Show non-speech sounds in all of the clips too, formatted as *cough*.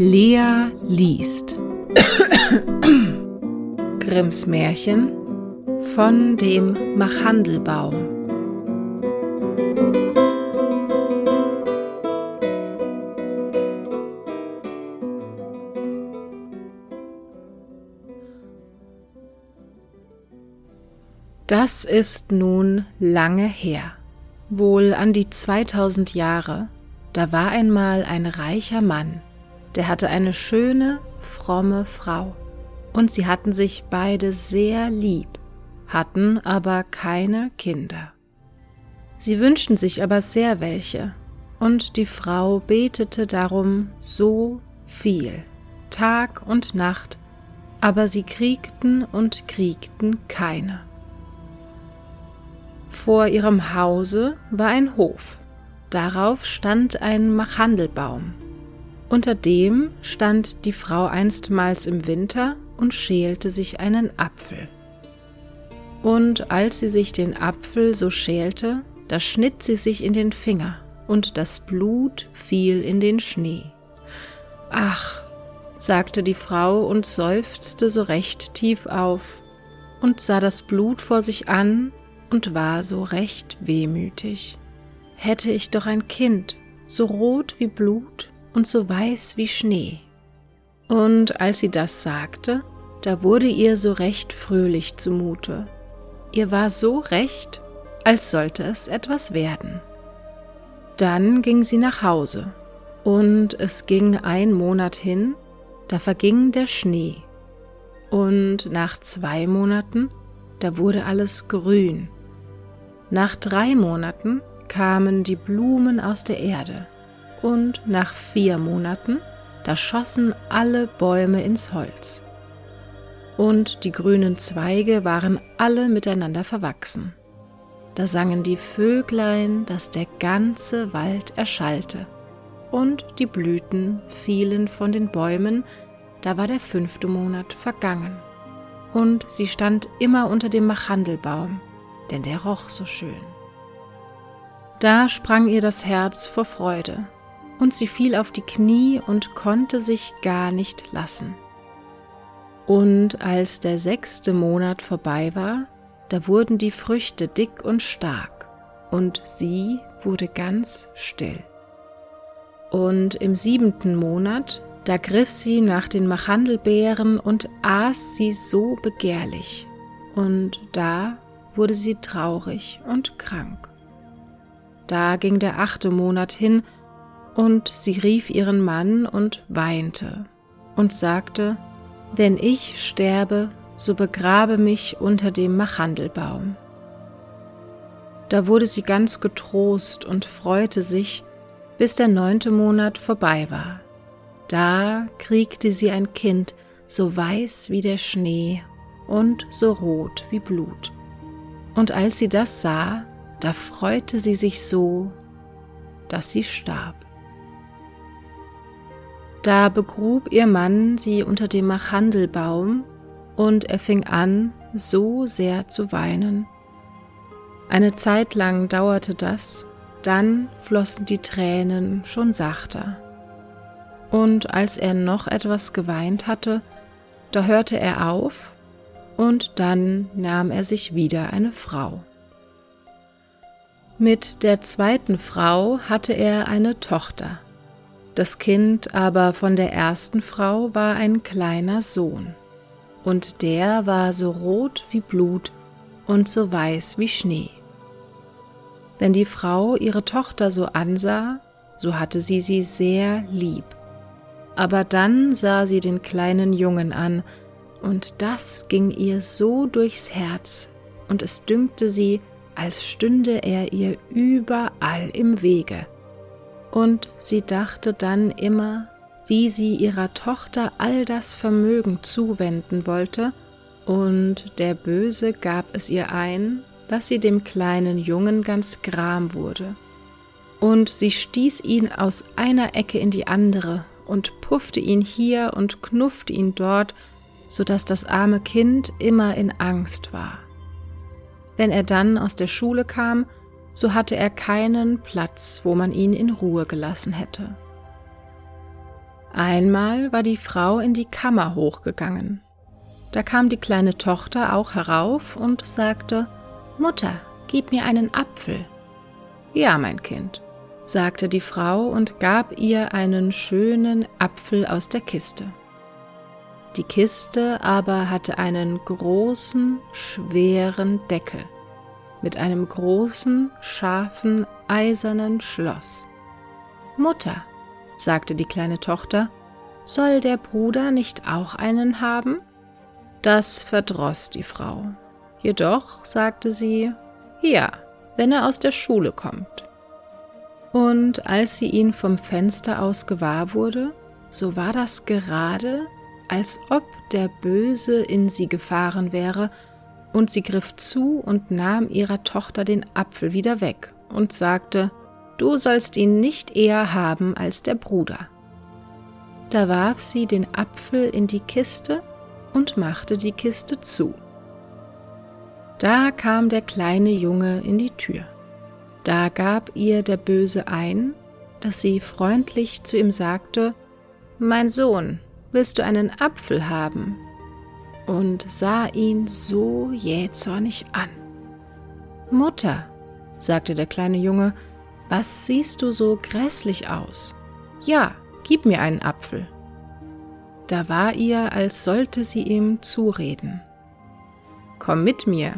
Lea liest. *coughs* Grimms Märchen von dem Machandelbaum. Das ist nun lange her, wohl an die 2000 Jahre, da war einmal ein reicher Mann, der hatte eine schöne, fromme Frau, und sie hatten sich beide sehr lieb, hatten aber keine Kinder. Sie wünschten sich aber sehr welche, und die Frau betete darum so viel, Tag und Nacht, aber sie kriegten und kriegten keine. Vor ihrem Hause war ein Hof, darauf stand ein Machandelbaum. Unter dem stand die Frau einstmals im Winter und schälte sich einen Apfel. Und als sie sich den Apfel so schälte, da schnitt sie sich in den Finger, und das Blut fiel in den Schnee. Ach, sagte die Frau und seufzte so recht tief auf und sah das Blut vor sich an und war so recht wehmütig. Hätte ich doch ein Kind, so rot wie Blut und so weiß wie Schnee. Und als sie das sagte, da wurde ihr so recht fröhlich zumute. Ihr war so recht, als sollte es etwas werden. Dann ging sie nach Hause, und es ging ein Monat hin, da verging der Schnee, und nach zwei Monaten, da wurde alles grün nach drei Monaten kamen die Blumen aus der Erde und nach vier Monaten, da schossen alle Bäume ins Holz. Und die grünen Zweige waren alle miteinander verwachsen. Da sangen die Vöglein, dass der ganze Wald erschallte. Und die Blüten fielen von den Bäumen, da war der fünfte Monat vergangen. Und sie stand immer unter dem Machandelbaum, denn der roch so schön. Da sprang ihr das Herz vor Freude, und sie fiel auf die Knie und konnte sich gar nicht lassen. Und als der sechste Monat vorbei war, da wurden die Früchte dick und stark, und sie wurde ganz still. Und im siebenten Monat, da griff sie nach den Machandelbeeren und aß sie so begehrlich, und da wurde sie traurig und krank. Da ging der achte Monat hin, und sie rief ihren Mann und weinte und sagte, Wenn ich sterbe, so begrabe mich unter dem Machandelbaum. Da wurde sie ganz getrost und freute sich, bis der neunte Monat vorbei war. Da kriegte sie ein Kind, so weiß wie der Schnee und so rot wie Blut. Und als sie das sah, da freute sie sich so, dass sie starb. Da begrub ihr Mann sie unter dem Machandelbaum, und er fing an, so sehr zu weinen. Eine Zeit lang dauerte das, dann flossen die Tränen schon sachter. Und als er noch etwas geweint hatte, da hörte er auf und dann nahm er sich wieder eine Frau. Mit der zweiten Frau hatte er eine Tochter. Das Kind aber von der ersten Frau war ein kleiner Sohn, und der war so rot wie Blut und so weiß wie Schnee. Wenn die Frau ihre Tochter so ansah, so hatte sie sie sehr lieb. Aber dann sah sie den kleinen Jungen an, und das ging ihr so durchs Herz, und es dünkte sie, als stünde er ihr überall im Wege. Und sie dachte dann immer, wie sie ihrer Tochter all das Vermögen zuwenden wollte, und der Böse gab es ihr ein, dass sie dem kleinen Jungen ganz gram wurde. Und sie stieß ihn aus einer Ecke in die andere und puffte ihn hier und knuffte ihn dort, so dass das arme Kind immer in Angst war. Wenn er dann aus der Schule kam, so hatte er keinen Platz, wo man ihn in Ruhe gelassen hätte. Einmal war die Frau in die Kammer hochgegangen. Da kam die kleine Tochter auch herauf und sagte Mutter, gib mir einen Apfel. Ja, mein Kind, sagte die Frau und gab ihr einen schönen Apfel aus der Kiste. Die Kiste aber hatte einen großen, schweren Deckel mit einem großen, scharfen, eisernen Schloss. Mutter, sagte die kleine Tochter, soll der Bruder nicht auch einen haben? Das verdroß die Frau. Jedoch sagte sie, ja, wenn er aus der Schule kommt. Und als sie ihn vom Fenster aus gewahr wurde, so war das gerade, als ob der Böse in sie gefahren wäre, und sie griff zu und nahm ihrer Tochter den Apfel wieder weg und sagte, Du sollst ihn nicht eher haben als der Bruder. Da warf sie den Apfel in die Kiste und machte die Kiste zu. Da kam der kleine Junge in die Tür. Da gab ihr der Böse ein, dass sie freundlich zu ihm sagte, Mein Sohn, willst du einen Apfel haben? Und sah ihn so jähzornig an. Mutter, sagte der kleine Junge, was siehst du so grässlich aus? Ja, gib mir einen Apfel. Da war ihr, als sollte sie ihm zureden. Komm mit mir,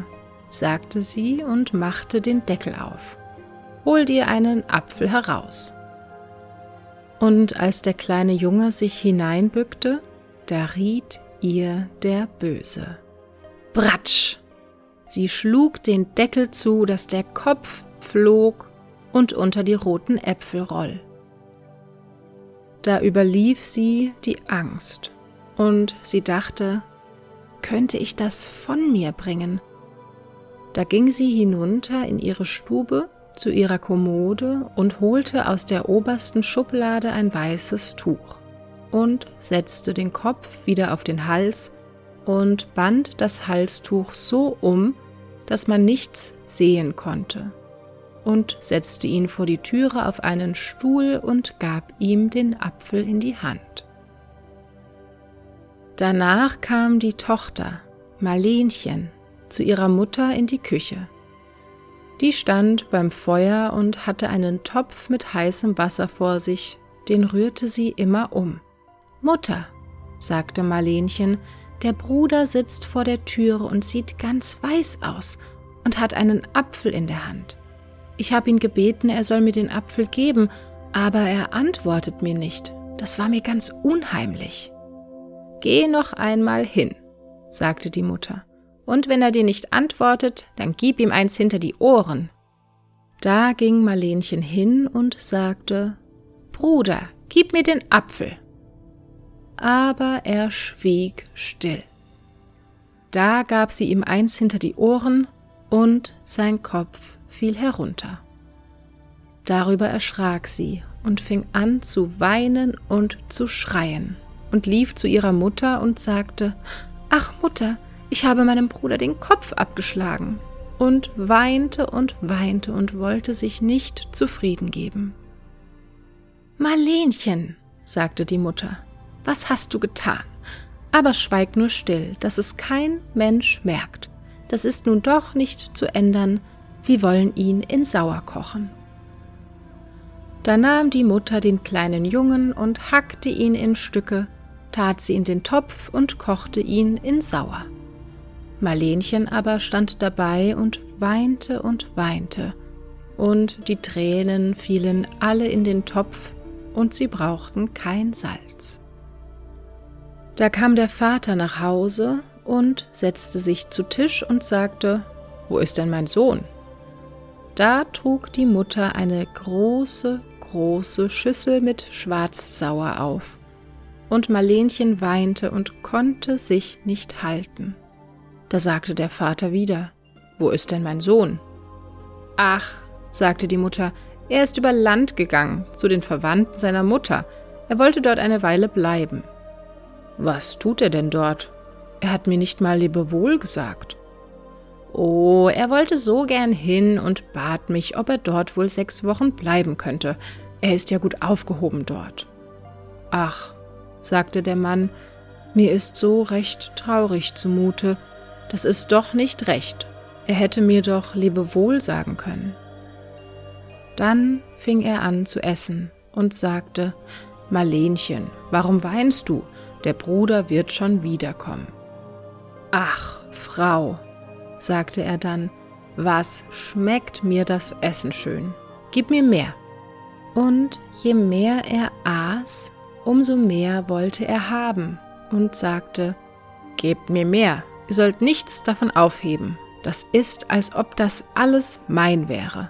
sagte sie und machte den Deckel auf. Hol dir einen Apfel heraus. Und als der kleine Junge sich hineinbückte, da riet ihr der Böse. Bratsch! Sie schlug den Deckel zu, dass der Kopf flog und unter die roten Äpfel roll. Da überlief sie die Angst, und sie dachte, könnte ich das von mir bringen? Da ging sie hinunter in ihre Stube zu ihrer Kommode und holte aus der obersten Schublade ein weißes Tuch und setzte den Kopf wieder auf den Hals und band das Halstuch so um, dass man nichts sehen konnte und setzte ihn vor die Türe auf einen Stuhl und gab ihm den Apfel in die Hand. Danach kam die Tochter, Marlenchen, zu ihrer Mutter in die Küche. Die stand beim Feuer und hatte einen Topf mit heißem Wasser vor sich, den rührte sie immer um. Mutter, sagte Marlenchen, der Bruder sitzt vor der Türe und sieht ganz weiß aus und hat einen Apfel in der Hand. Ich habe ihn gebeten, er soll mir den Apfel geben, aber er antwortet mir nicht. Das war mir ganz unheimlich. Geh noch einmal hin, sagte die Mutter, und wenn er dir nicht antwortet, dann gib ihm eins hinter die Ohren. Da ging Marlenchen hin und sagte Bruder, gib mir den Apfel. Aber er schwieg still. Da gab sie ihm eins hinter die Ohren, und sein Kopf fiel herunter. Darüber erschrak sie und fing an zu weinen und zu schreien und lief zu ihrer Mutter und sagte Ach Mutter, ich habe meinem Bruder den Kopf abgeschlagen und weinte und weinte und wollte sich nicht zufrieden geben. Marlenchen, sagte die Mutter, was hast du getan? Aber schweig nur still, dass es kein Mensch merkt. Das ist nun doch nicht zu ändern, wir wollen ihn in Sauer kochen. Da nahm die Mutter den kleinen Jungen und hackte ihn in Stücke, tat sie in den Topf und kochte ihn in Sauer. Marlenchen aber stand dabei und weinte und weinte, und die Tränen fielen alle in den Topf, und sie brauchten kein Salz. Da kam der Vater nach Hause und setzte sich zu Tisch und sagte, Wo ist denn mein Sohn? Da trug die Mutter eine große, große Schüssel mit Schwarzsauer auf, und Marlenchen weinte und konnte sich nicht halten. Da sagte der Vater wieder, Wo ist denn mein Sohn? Ach, sagte die Mutter, er ist über Land gegangen, zu den Verwandten seiner Mutter, er wollte dort eine Weile bleiben. Was tut er denn dort? Er hat mir nicht mal Lebewohl gesagt. Oh, er wollte so gern hin und bat mich, ob er dort wohl sechs Wochen bleiben könnte. Er ist ja gut aufgehoben dort. Ach, sagte der Mann, mir ist so recht traurig zumute, das ist doch nicht recht, er hätte mir doch Lebewohl sagen können. Dann fing er an zu essen und sagte, Marlenchen, warum weinst du? Der Bruder wird schon wiederkommen. Ach, Frau, sagte er dann, was schmeckt mir das Essen schön? Gib mir mehr. Und je mehr er aß, umso mehr wollte er haben und sagte, Gebt mir mehr, ihr sollt nichts davon aufheben, das ist, als ob das alles mein wäre.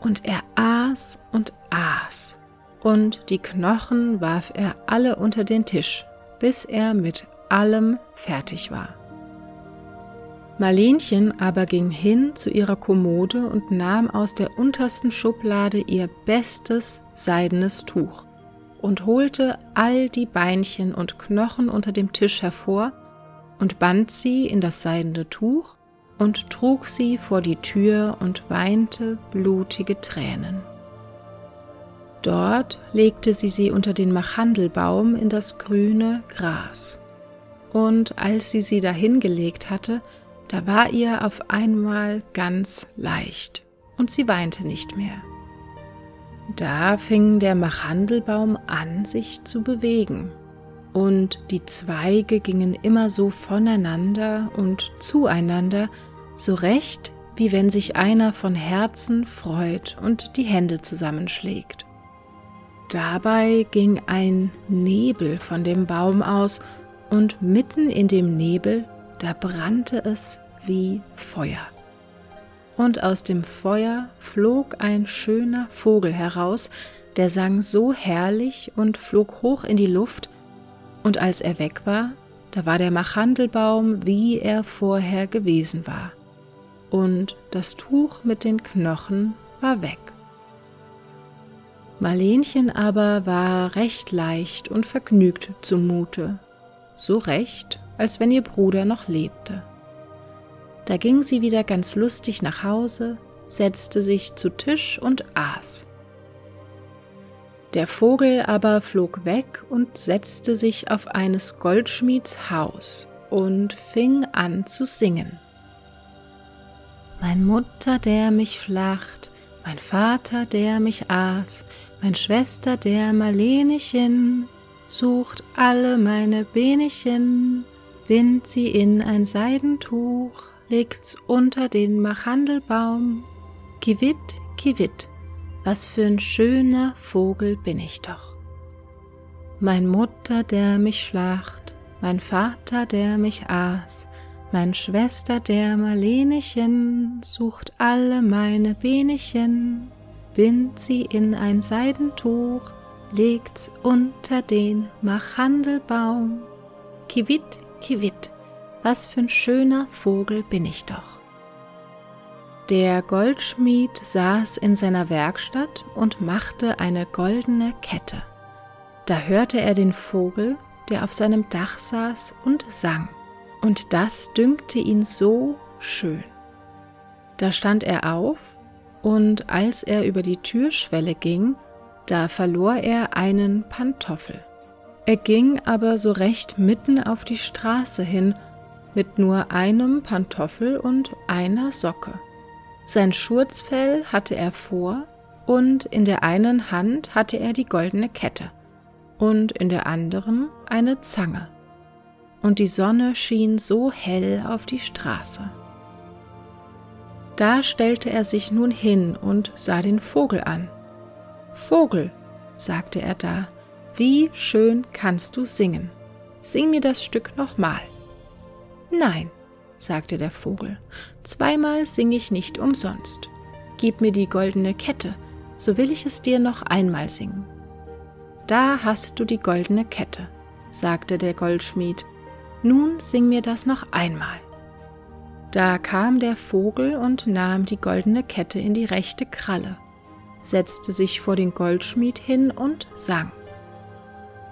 Und er aß und aß, und die Knochen warf er alle unter den Tisch, bis er mit allem fertig war. Marlenchen aber ging hin zu ihrer Kommode und nahm aus der untersten Schublade ihr bestes seidenes Tuch und holte all die Beinchen und Knochen unter dem Tisch hervor und band sie in das seidene Tuch und trug sie vor die Tür und weinte blutige Tränen. Dort legte sie sie unter den Machandelbaum in das grüne Gras. Und als sie sie dahingelegt hatte, da war ihr auf einmal ganz leicht und sie weinte nicht mehr. Da fing der Machandelbaum an, sich zu bewegen, und die Zweige gingen immer so voneinander und zueinander, so recht, wie wenn sich einer von Herzen freut und die Hände zusammenschlägt. Dabei ging ein Nebel von dem Baum aus, und mitten in dem Nebel da brannte es wie Feuer. Und aus dem Feuer flog ein schöner Vogel heraus, der sang so herrlich und flog hoch in die Luft, und als er weg war, da war der Machandelbaum, wie er vorher gewesen war, und das Tuch mit den Knochen war weg. Marlenchen aber war recht leicht und vergnügt zumute, so recht, als wenn ihr Bruder noch lebte. Da ging sie wieder ganz lustig nach Hause, setzte sich zu Tisch und aß. Der Vogel aber flog weg und setzte sich auf eines Goldschmieds Haus und fing an zu singen. Mein Mutter, der mich schlacht, mein Vater, der mich aß, mein Schwester, der Marlenechen, sucht alle meine Benechen, bind sie in ein Seidentuch, legt's unter den Machandelbaum. Kiwit, kiwit, was für ein schöner Vogel bin ich doch. Mein Mutter, der mich schlacht, mein Vater, der mich aß, mein Schwester, der Marlenechen, sucht alle meine Benechen, bind sie in ein Seidentuch, legt's unter den Machandelbaum. Kiwit, Kiwit, was für ein schöner Vogel bin ich doch. Der Goldschmied saß in seiner Werkstatt und machte eine goldene Kette. Da hörte er den Vogel, der auf seinem Dach saß und sang, und das dünkte ihn so schön. Da stand er auf, und als er über die Türschwelle ging, da verlor er einen Pantoffel. Er ging aber so recht mitten auf die Straße hin, mit nur einem Pantoffel und einer Socke. Sein Schurzfell hatte er vor, und in der einen Hand hatte er die goldene Kette und in der anderen eine Zange. Und die Sonne schien so hell auf die Straße. Da stellte er sich nun hin und sah den Vogel an. Vogel, sagte er da, wie schön kannst du singen. Sing mir das Stück nochmal. Nein, sagte der Vogel, zweimal sing ich nicht umsonst. Gib mir die goldene Kette, so will ich es dir noch einmal singen. Da hast du die goldene Kette, sagte der Goldschmied. Nun sing mir das noch einmal. Da kam der Vogel und nahm die goldene Kette in die rechte Kralle, setzte sich vor den Goldschmied hin und sang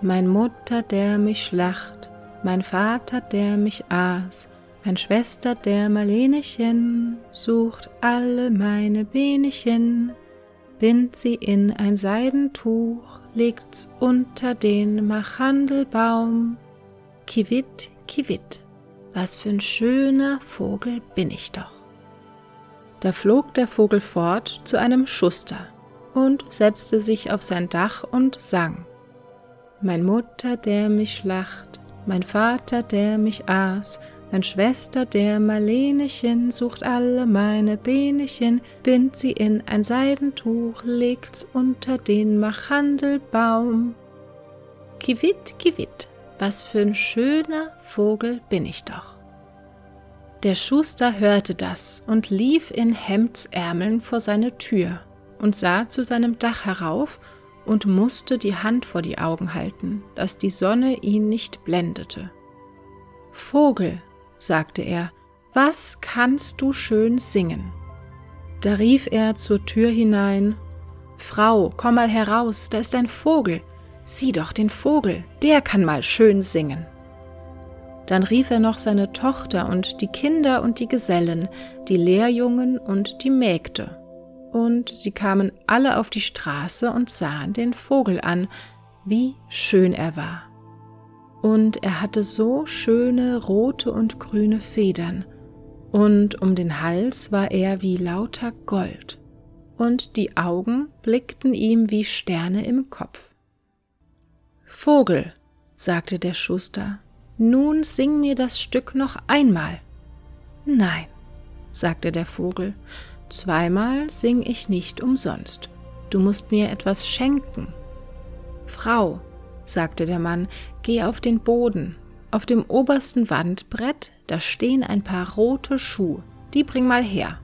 mein Mutter, der mich schlacht, mein Vater, der mich aß, mein Schwester, der Marlenechen, sucht alle meine Benechen, bind sie in ein Seidentuch, legt's unter den Machandelbaum. Kiwit, kiwit, was für ein schöner Vogel bin ich doch. Da flog der Vogel fort zu einem Schuster und setzte sich auf sein Dach und sang. Mein Mutter, der mich lacht, mein Vater, der mich aß, mein Schwester, der Marlenechen, sucht alle meine Benechen, bind sie in ein Seidentuch, legt's unter den Machandelbaum. Kiwit, kiwit, was für ein schöner Vogel bin ich doch. Der Schuster hörte das und lief in Hemdsärmeln vor seine Tür und sah zu seinem Dach herauf und musste die Hand vor die Augen halten, dass die Sonne ihn nicht blendete. Vogel, sagte er, was kannst du schön singen? Da rief er zur Tür hinein Frau, komm mal heraus, da ist ein Vogel, sieh doch den Vogel, der kann mal schön singen. Dann rief er noch seine Tochter und die Kinder und die Gesellen, die Lehrjungen und die Mägde. Und sie kamen alle auf die Straße und sahen den Vogel an, wie schön er war. Und er hatte so schöne rote und grüne Federn, und um den Hals war er wie lauter Gold, und die Augen blickten ihm wie Sterne im Kopf. Vogel, sagte der Schuster, nun sing mir das Stück noch einmal. Nein, sagte der Vogel, zweimal sing ich nicht umsonst. Du musst mir etwas schenken. Frau, sagte der Mann, geh auf den Boden. Auf dem obersten Wandbrett, da stehen ein paar rote Schuhe. Die bring mal her.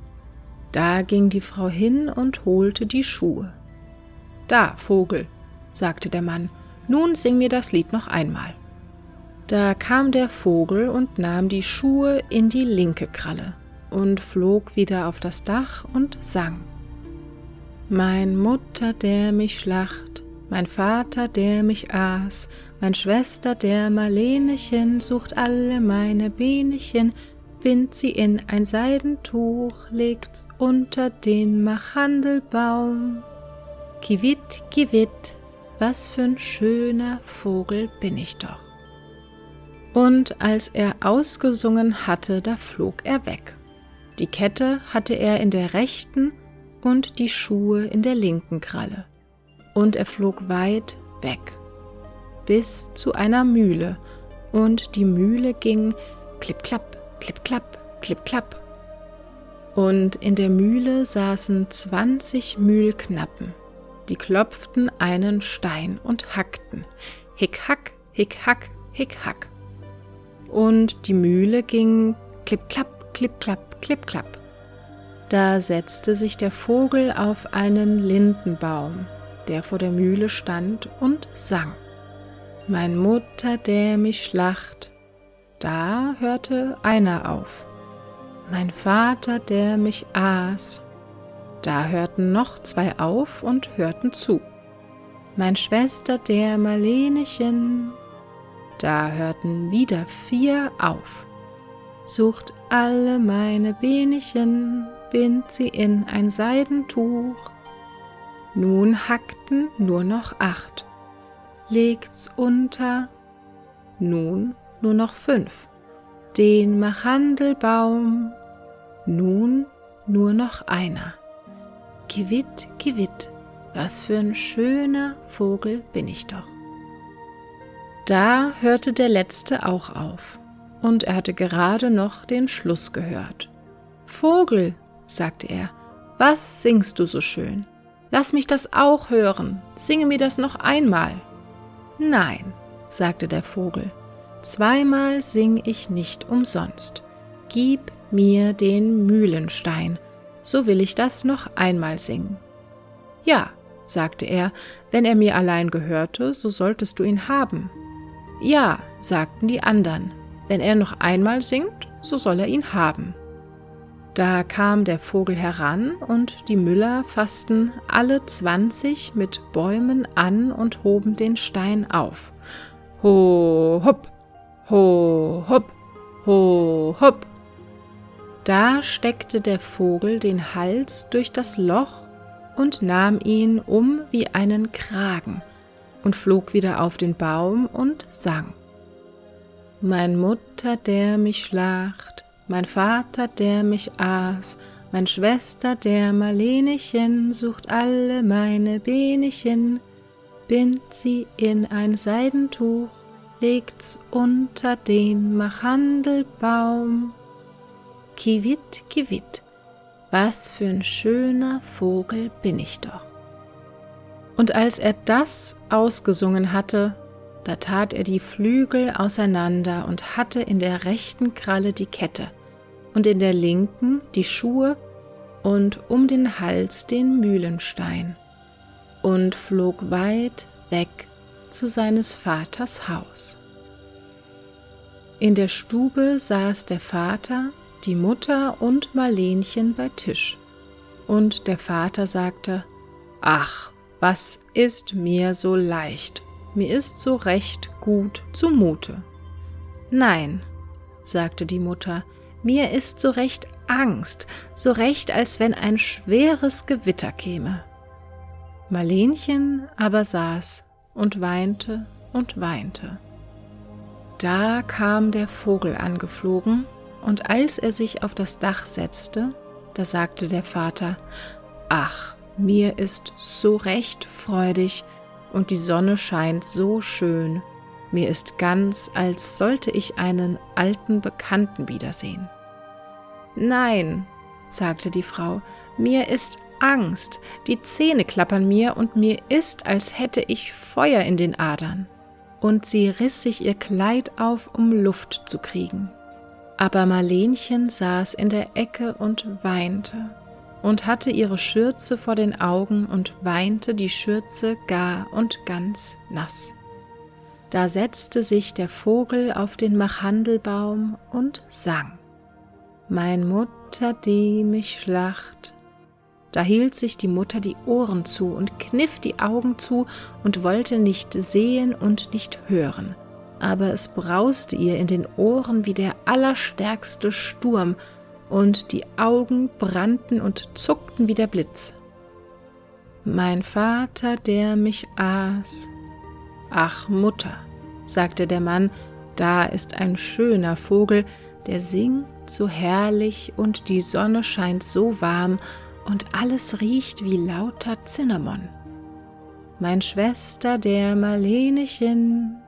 Da ging die Frau hin und holte die Schuhe. Da, Vogel, sagte der Mann, nun sing mir das Lied noch einmal. Da kam der Vogel und nahm die Schuhe in die linke Kralle und flog wieder auf das Dach und sang. Mein Mutter, der mich schlacht, mein Vater, der mich aß, mein Schwester, der Marlenechen, sucht alle meine Benechen, bind sie in ein Seidentuch, legt's unter den Machandelbaum. Kiwit, kiwit, was für'n schöner Vogel bin ich doch und als er ausgesungen hatte, da flog er weg. Die Kette hatte er in der rechten und die Schuhe in der linken Kralle. Und er flog weit weg, bis zu einer Mühle, und die Mühle ging klipp-klapp, klipp-klapp, klipp-klapp. Und in der Mühle saßen zwanzig Mühlknappen, die klopften einen Stein und hackten. Hick-hack, hick-hack, hick-hack und die Mühle ging klipp-klapp, klipp-klapp, klipp-klapp. Da setzte sich der Vogel auf einen Lindenbaum, der vor der Mühle stand und sang. Mein Mutter, der mich schlacht. Da hörte einer auf. Mein Vater, der mich aß. Da hörten noch zwei auf und hörten zu. Mein Schwester, der Marlenechen, da hörten wieder vier auf. Sucht alle meine Benechen, bind sie in ein Seidentuch. Nun hackten nur noch acht, legt's unter, nun nur noch fünf, den Machandelbaum, nun nur noch einer. Gewitt, gewitt, was für ein schöner Vogel bin ich doch. Da hörte der letzte auch auf, und er hatte gerade noch den Schluss gehört. Vogel, sagte er, was singst du so schön? Lass mich das auch hören, singe mir das noch einmal. Nein, sagte der Vogel, zweimal sing ich nicht umsonst. Gib mir den Mühlenstein, so will ich das noch einmal singen. Ja, sagte er, wenn er mir allein gehörte, so solltest du ihn haben. Ja, sagten die anderen, wenn er noch einmal singt, so soll er ihn haben. Da kam der Vogel heran, und die Müller fassten alle zwanzig mit Bäumen an und hoben den Stein auf. Ho, hopp, ho, hopp, ho, hopp. Da steckte der Vogel den Hals durch das Loch und nahm ihn um wie einen Kragen und flog wieder auf den Baum und sang. Mein Mutter, der mich schlacht, mein Vater, der mich aß, mein Schwester, der Marlenechen, sucht alle meine Benechen, bind sie in ein Seidentuch, legt's unter den Machandelbaum. Kiwit, kiwit, was für ein schöner Vogel bin ich doch. Und als er das ausgesungen hatte, da tat er die Flügel auseinander und hatte in der rechten Kralle die Kette und in der linken die Schuhe und um den Hals den Mühlenstein und flog weit weg zu seines Vaters Haus. In der Stube saß der Vater, die Mutter und Marlenchen bei Tisch, und der Vater sagte, Ach, was ist mir so leicht, mir ist so recht gut zumute. Nein, sagte die Mutter, mir ist so recht Angst, so recht, als wenn ein schweres Gewitter käme. Marlenchen aber saß und weinte und weinte. Da kam der Vogel angeflogen, und als er sich auf das Dach setzte, da sagte der Vater, Ach, mir ist so recht freudig, und die Sonne scheint so schön, mir ist ganz, als sollte ich einen alten Bekannten wiedersehen. Nein, sagte die Frau, mir ist Angst, die Zähne klappern mir und mir ist, als hätte ich Feuer in den Adern. Und sie riss sich ihr Kleid auf, um Luft zu kriegen. Aber Marlenchen saß in der Ecke und weinte und hatte ihre Schürze vor den Augen und weinte die Schürze gar und ganz nass. Da setzte sich der Vogel auf den Machandelbaum und sang. Mein Mutter, die mich schlacht. Da hielt sich die Mutter die Ohren zu und kniff die Augen zu und wollte nicht sehen und nicht hören. Aber es brauste ihr in den Ohren wie der allerstärkste Sturm, und die Augen brannten und zuckten wie der Blitz. Mein Vater, der mich aß. Ach Mutter, sagte der Mann, da ist ein schöner Vogel, der singt so herrlich und die Sonne scheint so warm und alles riecht wie lauter Cinnamon. Mein Schwester, der Marlenechen,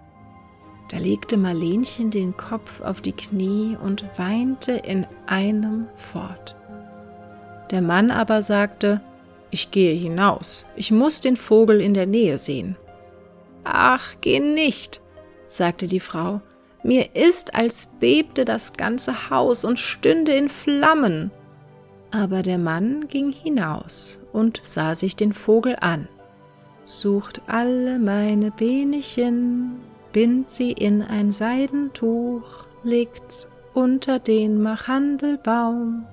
da legte Marlenchen den Kopf auf die Knie und weinte in einem fort. Der Mann aber sagte, ich gehe hinaus, ich muss den Vogel in der Nähe sehen. Ach, geh nicht, sagte die Frau, mir ist, als bebte das ganze Haus und stünde in Flammen. Aber der Mann ging hinaus und sah sich den Vogel an, sucht alle meine Benechen, bind sie in ein Seidentuch, legt's unter den Machandelbaum.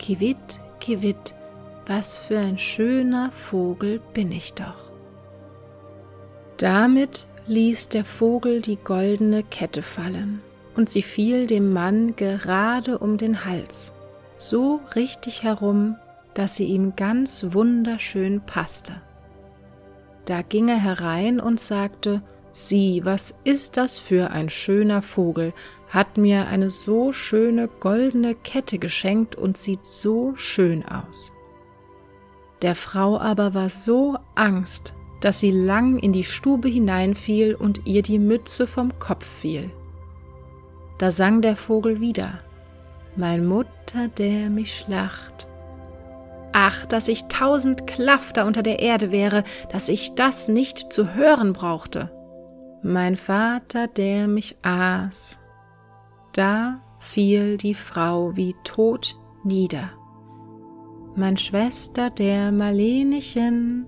Kiwit, kiwit, was für ein schöner Vogel bin ich doch. Damit ließ der Vogel die goldene Kette fallen, und sie fiel dem Mann gerade um den Hals, so richtig herum, dass sie ihm ganz wunderschön passte. Da ging er herein und sagte, Sieh, was ist das für ein schöner Vogel, hat mir eine so schöne goldene Kette geschenkt und sieht so schön aus. Der Frau aber war so Angst, dass sie lang in die Stube hineinfiel und ihr die Mütze vom Kopf fiel. Da sang der Vogel wieder, Mein Mutter, der mich schlacht. Ach, dass ich tausend Klafter unter der Erde wäre, dass ich das nicht zu hören brauchte mein Vater, der mich aß. Da fiel die Frau wie tot nieder. Mein Schwester, der Marlenechen.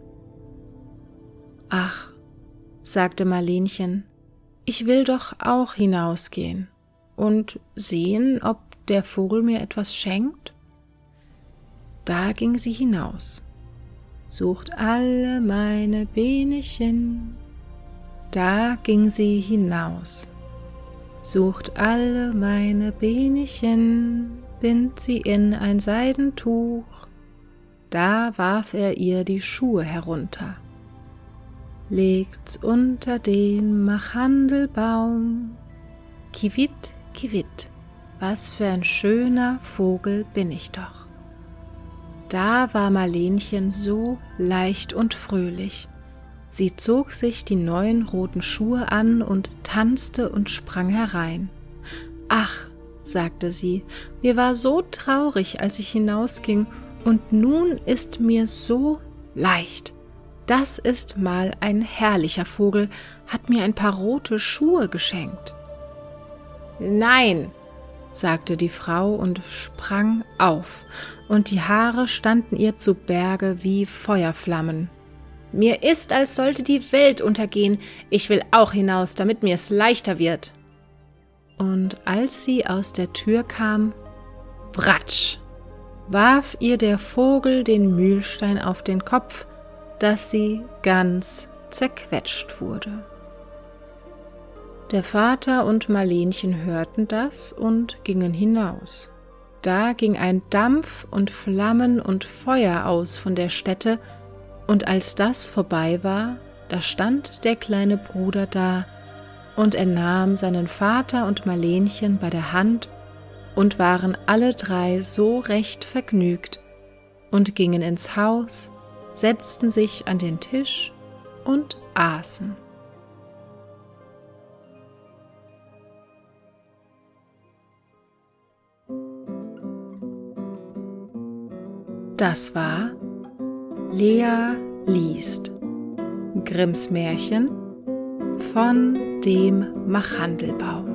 Ach, sagte Marlenchen, ich will doch auch hinausgehen und sehen, ob der Vogel mir etwas schenkt. Da ging sie hinaus, sucht alle meine Benechen da ging sie hinaus, sucht alle meine Benechen, bind sie in ein Seidentuch, Da warf er ihr die Schuhe herunter. Legt's unter den Machandelbaum. Kiwit, kiwit, was für ein schöner Vogel bin ich doch. Da war Marlenchen so leicht und fröhlich. Sie zog sich die neuen roten Schuhe an und tanzte und sprang herein. Ach, sagte sie, mir war so traurig, als ich hinausging, und nun ist mir so leicht. Das ist mal ein herrlicher Vogel, hat mir ein paar rote Schuhe geschenkt. Nein, sagte die Frau und sprang auf, und die Haare standen ihr zu Berge wie Feuerflammen. Mir ist, als sollte die Welt untergehen, ich will auch hinaus, damit mir es leichter wird. Und als sie aus der Tür kam, bratsch, warf ihr der Vogel den Mühlstein auf den Kopf, dass sie ganz zerquetscht wurde. Der Vater und Marlenchen hörten das und gingen hinaus. Da ging ein Dampf und Flammen und Feuer aus von der Stätte, und als das vorbei war, da stand der kleine Bruder da, und er nahm seinen Vater und Marlenchen bei der Hand und waren alle drei so recht vergnügt und gingen ins Haus, setzten sich an den Tisch und aßen. Das war Lea liest Grimms Märchen von dem Machandelbaum.